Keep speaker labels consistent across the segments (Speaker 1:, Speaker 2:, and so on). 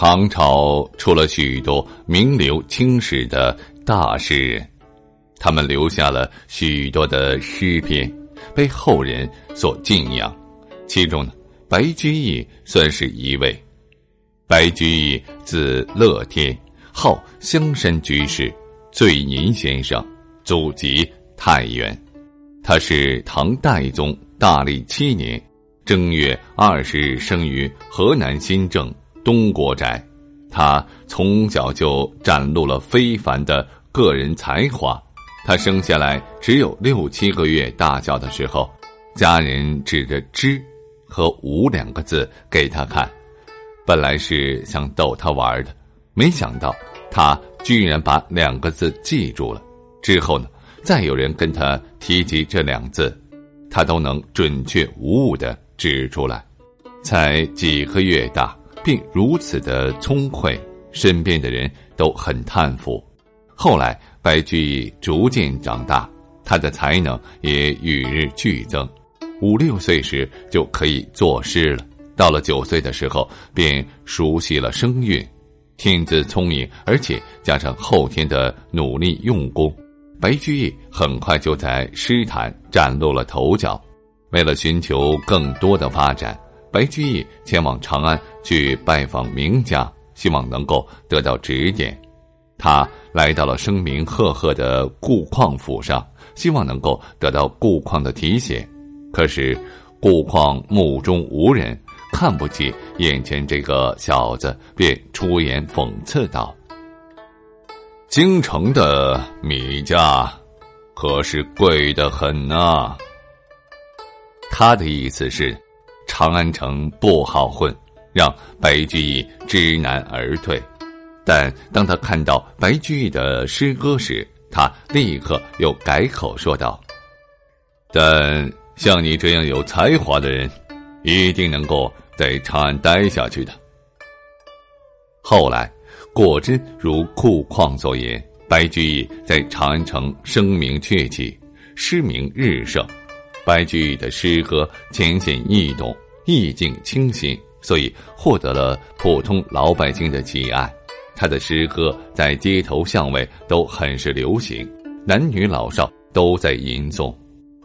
Speaker 1: 唐朝出了许多名留青史的大诗人，他们留下了许多的诗篇，被后人所敬仰。其中呢，白居易算是一位。白居易字乐天，号香山居士、醉吟先生，祖籍太原。他是唐代宗大历七年正月二十日生于河南新郑。东国宅，他从小就展露了非凡的个人才华。他生下来只有六七个月大小的时候，家人指着“知”和“无”两个字给他看，本来是想逗他玩的，没想到他居然把两个字记住了。之后呢，再有人跟他提及这两字，他都能准确无误的指出来。才几个月大。并如此的聪慧，身边的人都很叹服。后来，白居易逐渐长大，他的才能也与日俱增。五六岁时就可以作诗了，到了九岁的时候便熟悉了声韵。天资聪颖，而且加上后天的努力用功，白居易很快就在诗坛崭露了头角。为了寻求更多的发展。白居易前往长安去拜访名家，希望能够得到指点。他来到了声名赫赫的顾况府上，希望能够得到顾况的提携。可是顾况目中无人，看不起眼前这个小子，便出言讽刺道：“京城的米价可是贵得很呐。”他的意思是。长安城不好混，让白居易知难而退。但当他看到白居易的诗歌时，他立刻又改口说道：“但像你这样有才华的人，一定能够在长安待下去的。”后来果真如顾况所言，白居易在长安城声名鹊起，诗名日盛。白居易的诗歌浅显易懂，意境清新，所以获得了普通老百姓的喜爱。他的诗歌在街头巷尾都很是流行，男女老少都在吟诵。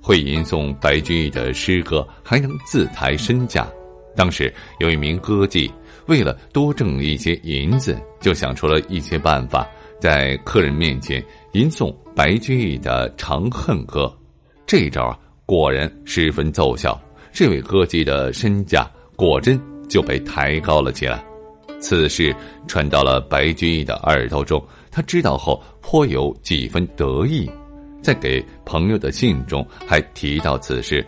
Speaker 1: 会吟诵白居易的诗歌，还能自抬身价。当时有一名歌妓，为了多挣一些银子，就想出了一些办法，在客人面前吟诵白居易的《长恨歌》。这招啊！果然十分奏效，这位歌姬的身价果真就被抬高了起来。此事传到了白居易的耳朵中，他知道后颇有几分得意，在给朋友的信中还提到此事，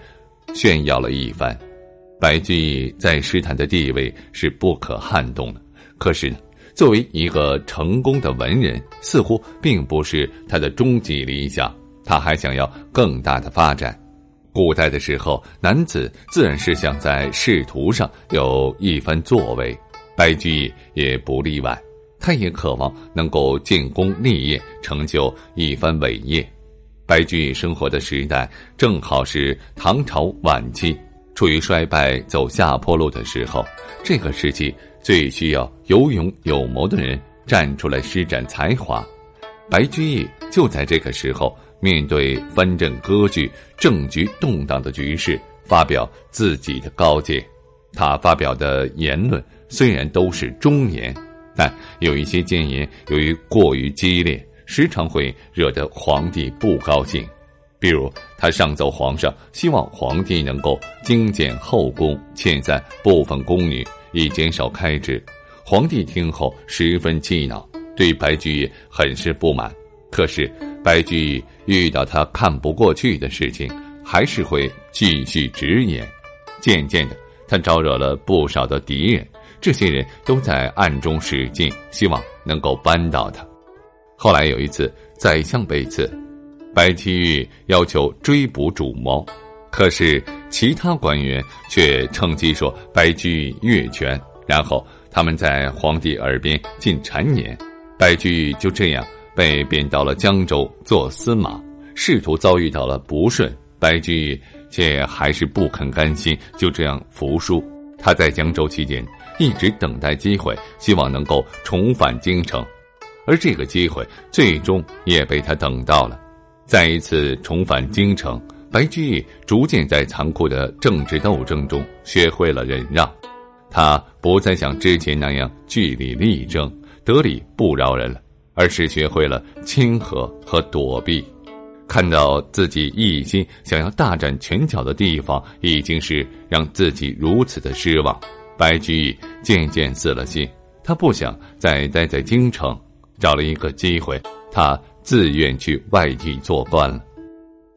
Speaker 1: 炫耀了一番。白居易在诗坛的地位是不可撼动的，可是，作为一个成功的文人，似乎并不是他的终极理想，他还想要更大的发展。古代的时候，男子自然是想在仕途上有一番作为，白居易也不例外。他也渴望能够建功立业，成就一番伟业。白居易生活的时代正好是唐朝晚期，处于衰败、走下坡路的时候。这个时期最需要有勇有谋的人站出来施展才华。白居易就在这个时候，面对藩镇割据、政局动荡的局势，发表自己的高见。他发表的言论虽然都是忠言，但有一些谏言由于过于激烈，时常会惹得皇帝不高兴。比如，他上奏皇上，希望皇帝能够精简后宫，遣散部分宫女，以减少开支。皇帝听后十分气恼。对白居易很是不满，可是白居易遇到他看不过去的事情，还是会继续直言。渐渐的，他招惹了不少的敌人，这些人都在暗中使劲，希望能够扳倒他。后来有一次，宰相被刺，白居易要求追捕主谋，可是其他官员却趁机说白居易越权，然后他们在皇帝耳边进谗言。白居易就这样被贬到了江州做司马，仕途遭遇到了不顺，白居易却还是不肯甘心，就这样服输。他在江州期间一直等待机会，希望能够重返京城，而这个机会最终也被他等到了。再一次重返京城，白居易逐渐在残酷的政治斗争中学会了忍让，他不再像之前那样据理力争。得理不饶人了，而是学会了亲和和躲避。看到自己一心想要大展拳脚的地方，已经是让自己如此的失望。白居易渐渐死了心，他不想再待在京城，找了一个机会，他自愿去外地做官了。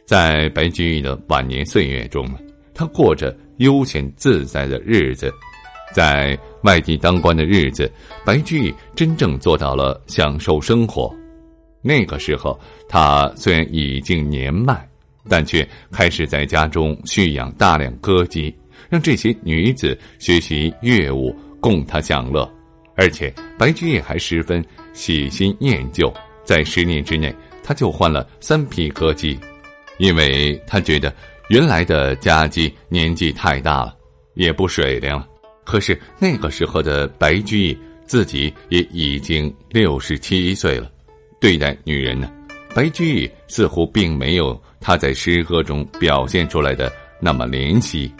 Speaker 1: 在白居易的晚年岁月中，他过着悠闲自在的日子。在外地当官的日子，白居易真正做到了享受生活。那个时候，他虽然已经年迈，但却开始在家中蓄养大量歌姬，让这些女子学习乐舞，供他享乐。而且，白居易还十分喜新厌旧，在十年之内，他就换了三批歌姬，因为他觉得原来的家姬年纪太大了，也不水灵了。可是那个时候的白居易自己也已经六十七岁了，对待女人呢，白居易似乎并没有他在诗歌中表现出来的那么怜惜。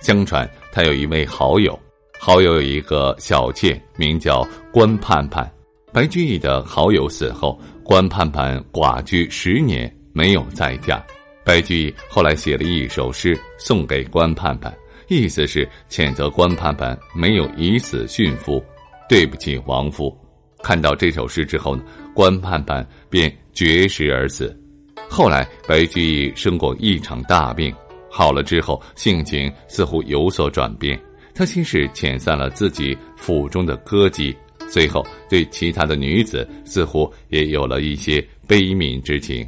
Speaker 1: 相传他有一位好友，好友有一个小妾，名叫关盼盼。白居易的好友死后，关盼盼寡居十年，没有再嫁。白居易后来写了一首诗送给关盼盼。意思是谴责关盼盼没有以死殉夫，对不起亡夫。看到这首诗之后呢，关盼盼便绝食而死。后来白居易生过一场大病，好了之后性情似乎有所转变。他先是遣散了自己府中的歌姬，随后对其他的女子似乎也有了一些悲悯之情。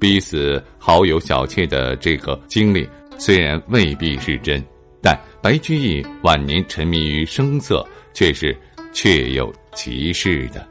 Speaker 1: 逼死好友小妾的这个经历，虽然未必是真。但白居易晚年沉迷于声色，却是确有其事的。